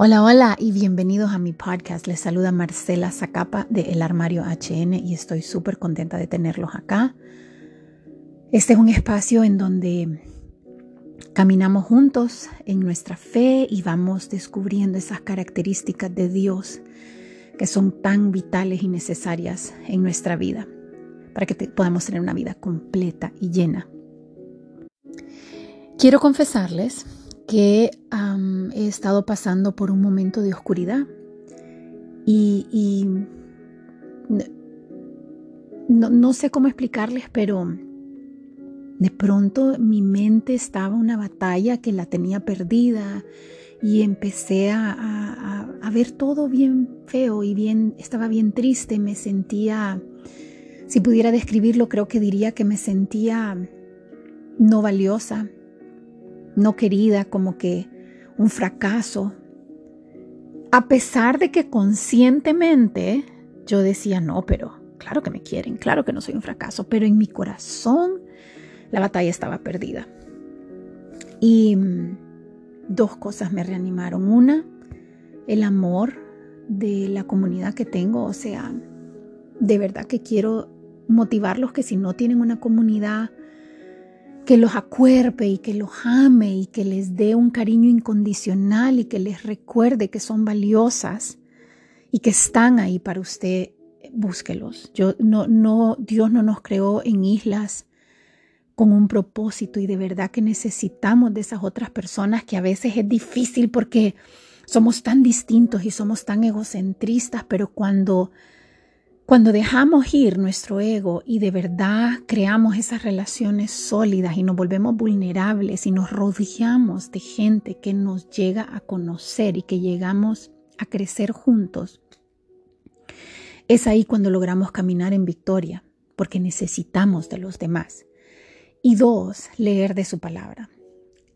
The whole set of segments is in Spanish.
Hola, hola y bienvenidos a mi podcast. Les saluda Marcela Zacapa de El Armario HN y estoy súper contenta de tenerlos acá. Este es un espacio en donde caminamos juntos en nuestra fe y vamos descubriendo esas características de Dios que son tan vitales y necesarias en nuestra vida para que podamos tener una vida completa y llena. Quiero confesarles que he estado pasando por un momento de oscuridad. Y, no, sé cómo explicarles, pero de pronto mi mente estaba una batalla que la tenía perdida y empecé a, a, ver todo bien feo y bien, estaba bien triste, me sentía, si pudiera describirlo, creo que diría que me sentía no valiosa, no querida, como que un fracaso. A pesar de que conscientemente yo decía, no, pero claro que me quieren, claro que no soy un fracaso, pero en mi corazón la batalla estaba perdida. Y mm, dos cosas me reanimaron. Una, el amor de la comunidad que tengo, o sea, de verdad que quiero motivarlos que si no tienen una comunidad que los acuerpe y que los ame y que les dé un cariño incondicional y que les recuerde que son valiosas y que están ahí para usted, búsquelos. Yo, no, no, Dios no nos creó en islas con un propósito y de verdad que necesitamos de esas otras personas que a veces es difícil porque somos tan distintos y somos tan egocentristas, pero cuando cuando dejamos ir nuestro ego y de verdad creamos esas relaciones sólidas y nos volvemos vulnerables y nos rodeamos de gente que nos llega a conocer y que llegamos a crecer juntos, es ahí cuando logramos caminar en victoria, porque necesitamos de los demás. Y dos, leer de su palabra.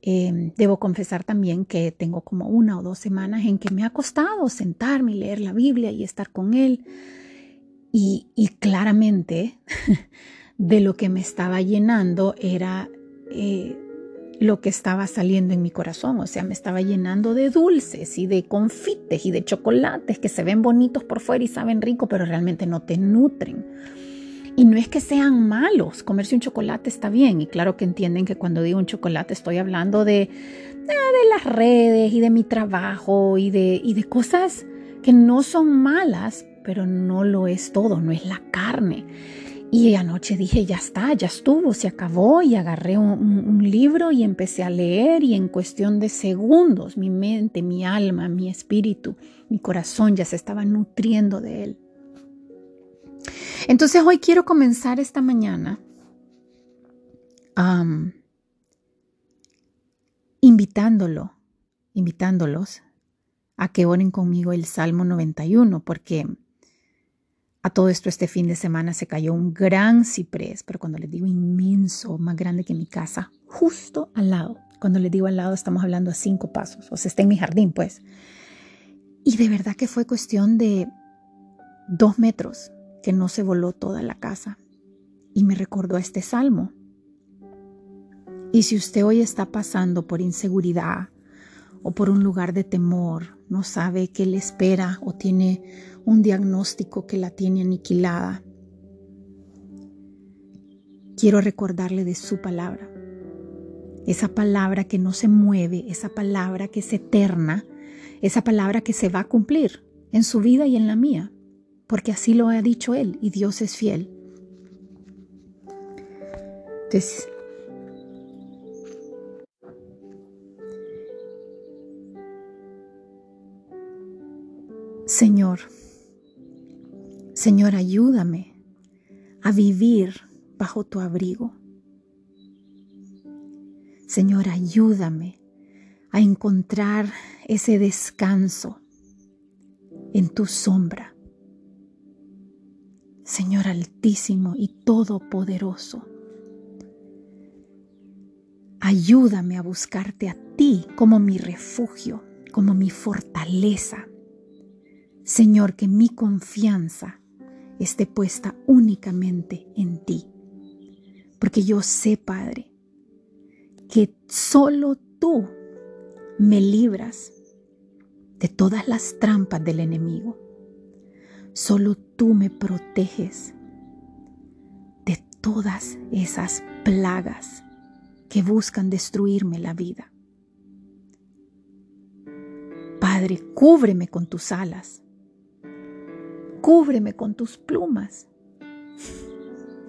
Em, debo confesar también que tengo como una o dos semanas en que me ha costado sentarme y leer la Biblia y estar con él y, claramente de lo que me estaba llenando era eh, lo que estaba saliendo en mi corazón, o sea, me estaba llenando de dulces y de confites y de chocolates que se ven bonitos por fuera y saben rico, pero realmente no te nutren. Y no es que sean malos, comerse un chocolate está bien, y claro que entienden que cuando digo un chocolate estoy hablando de, de, las redes y de mi trabajo y de, y de cosas que no son malas, pero no lo es todo, no es la carne. Y anoche dije, ya está, ya estuvo, se acabó y agarré un, libro y empecé a leer y en cuestión de segundos mi mente, mi alma, mi espíritu, mi corazón ya se estaba nutriendo de él. Entonces hoy quiero comenzar esta mañana invitándolo, invitándolos a que oren conmigo el Salmo 91, porque a todo esto, este fin de semana se cayó un gran ciprés, pero cuando les digo inmenso, más grande que mi casa, justo al lado. Cuando les digo al lado, estamos hablando a cinco pasos, o sea, está en mi jardín, pues. Y de verdad que fue cuestión de dos metros que no se voló toda la casa. Y me recordó este salmo. Y si usted hoy está pasando por inseguridad o por un lugar de temor, no sabe qué le espera o tiene un diagnóstico que la tiene aniquilada. Quiero recordarle de su palabra, esa palabra que no se mueve, esa palabra que es eterna, esa palabra que se va a cumplir en su vida y en la mía, porque así lo ha dicho Él y Dios es fiel. Entonces, Señor, Señor, ayúdame a vivir bajo tu abrigo. Señor, ayúdame a encontrar ese descanso en tu sombra. Señor altísimo y todopoderoso, ayúdame a buscarte a ti como mi refugio, como mi fortaleza. Señor, que mi confianza esté puesta únicamente en ti. Porque yo sé, Padre, que solo tú me libras de todas las trampas del enemigo. Solo tú me proteges de todas esas plagas que buscan destruirme la vida. Padre, cúbreme con tus alas, cúbreme con tus plumas.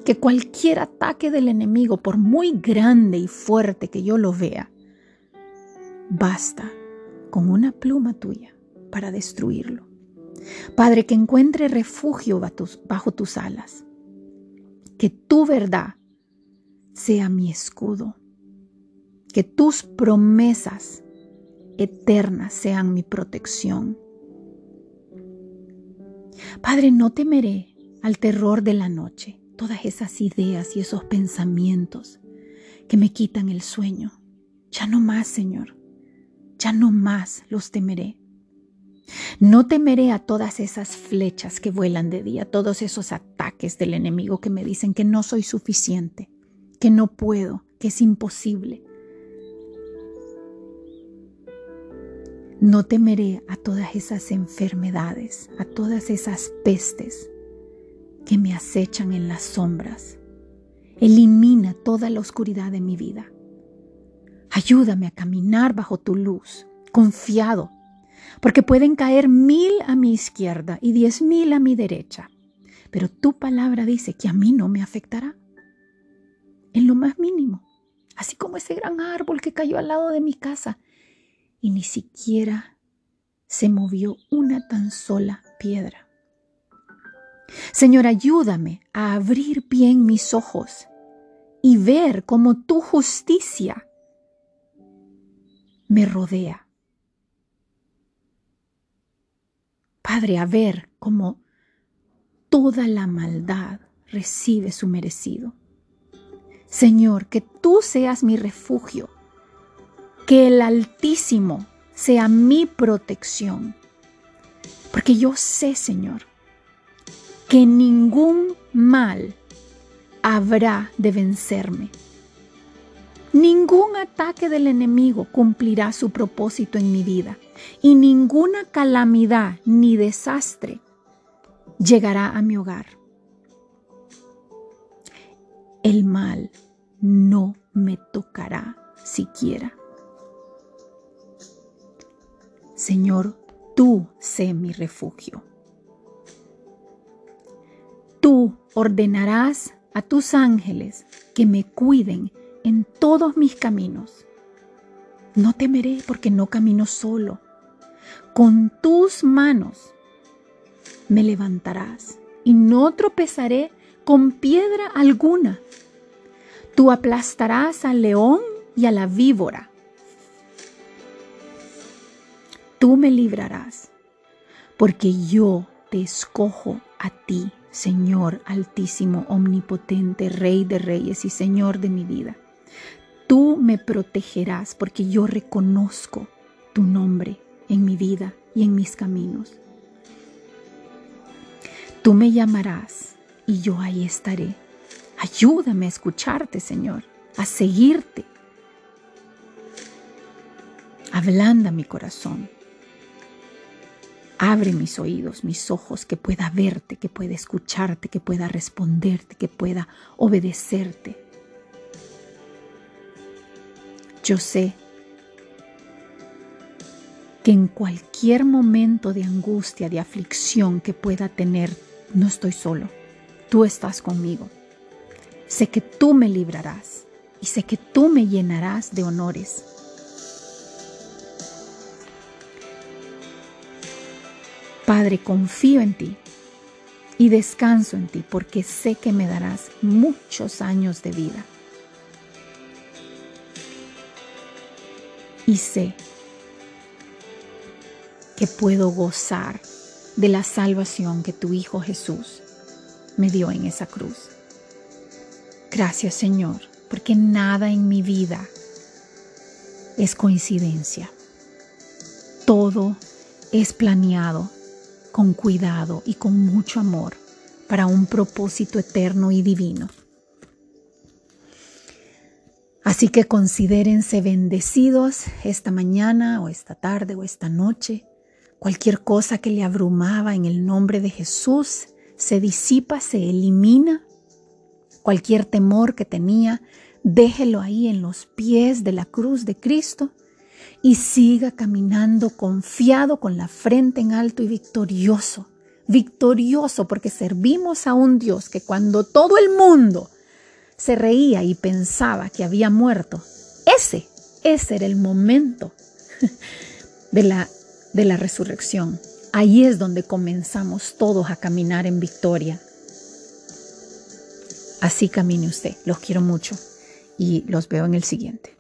Que cualquier ataque del enemigo, por muy grande y fuerte que yo lo vea, basta con una pluma tuya para destruirlo. Padre, que encuentre refugio bajo tus alas. Que tu verdad sea mi escudo. Que tus promesas eternas sean mi protección. Padre, no temeré al terror de la noche, todas esas ideas y esos pensamientos que me quitan el sueño. Ya no más, Señor ya no más los temeré. No temeré a todas esas flechas que vuelan de día, todos esos ataques del enemigo que me dicen que no soy suficiente, que no puedo, que es imposible. No temeré a todas esas enfermedades, a todas esas pestes que me acechan en las sombras. Elimina toda la oscuridad de mi vida. Ayúdame a caminar bajo tu luz, confiado, porque pueden caer mil a mi izquierda y diez mil a mi derecha, pero tu palabra dice que a mí no me afectará, en lo más mínimo, así como ese gran árbol que cayó al lado de mi casa y ni siquiera se movió una tan sola piedra. Señor, ayúdame a abrir bien mis ojos y ver cómo tu justicia me rodea. Padre, a ver cómo toda la maldad recibe su merecido. Señor, que tú seas mi refugio, que el Altísimo sea mi protección, porque yo sé, Señor, que ningún mal habrá de vencerme Ningún ataque del enemigo cumplirá su propósito en mi vida y ninguna calamidad ni desastre llegará a mi hogar. El mal no me tocará siquiera. Señor, tú sé mi refugio. Tú ordenarás a tus ángeles que me cuiden en todos mis caminos. No temeré porque no camino solo. Con tus manos me levantarás y no tropezaré con piedra alguna. Tú aplastarás al león y a la víbora. Tú me librarás, porque yo te escojo a ti, Señor altísimo, omnipotente, Rey de reyes y Señor de mi vida. Tú me protegerás porque yo reconozco tu nombre en mi vida y en mis caminos. Tú me llamarás y yo ahí estaré. Ayúdame a escucharte, Señor, a seguirte. Ablanda mi corazón. Abre mis oídos, mis ojos, que pueda verte, que pueda escucharte, que pueda responderte, que pueda obedecerte. Yo sé que en cualquier momento de angustia, de aflicción que pueda tener, no estoy solo. Tú estás conmigo. Sé que tú me librarás y sé que tú me llenarás de honores. Padre, confío en ti y descanso en ti porque sé que me darás muchos años de vida. y sé que puedo gozar de la salvación que tu Hijo Jesús me dio en esa cruz. Gracias Señor, porque nada en mi vida es coincidencia. Todo es planeado con cuidado y con mucho amor para un propósito eterno y divino. Así que considérense bendecidos esta mañana o esta tarde o esta noche Cualquier cosa que le abrumaba en el nombre de Jesús se disipa, se elimina. Cualquier temor que tenía, déjelo ahí en los pies de la cruz de Cristo y siga caminando confiado con la frente en alto y victorioso. Victorioso porque servimos a un Dios que cuando todo el mundo se reía y pensaba que había muerto, ese, ese era el momento de la de la resurrección. Ahí es donde comenzamos todos a caminar en victoria. Así camine usted. Los quiero mucho y los veo en el siguiente.